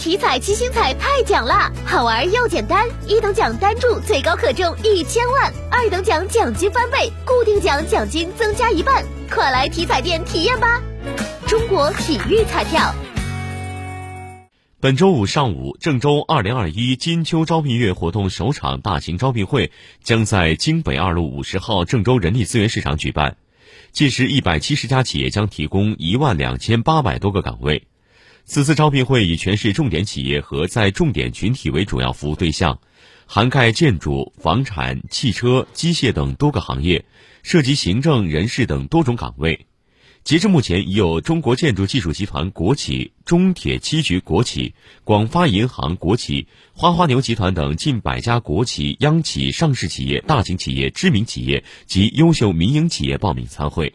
体彩七星彩太奖啦，好玩又简单，一等奖单注最高可中一千万，二等奖奖金翻倍，固定奖奖金增加一半，快来体彩店体验吧！中国体育彩票。本周五上午，郑州二零二一金秋招聘月活动首场大型招聘会将在京北二路五十号郑州人力资源市场举办，届时一百七十家企业将提供一万两千八百多个岗位。此次招聘会以全市重点企业和在重点群体为主要服务对象，涵盖建筑、房产、汽车、机械等多个行业，涉及行政、人事等多种岗位。截至目前，已有中国建筑技术集团国企、中铁七局国企、广发银行国企、花花牛集团等近百家国企、央企、上市企业、大型企业、知名企业及优秀民营企业报名参会。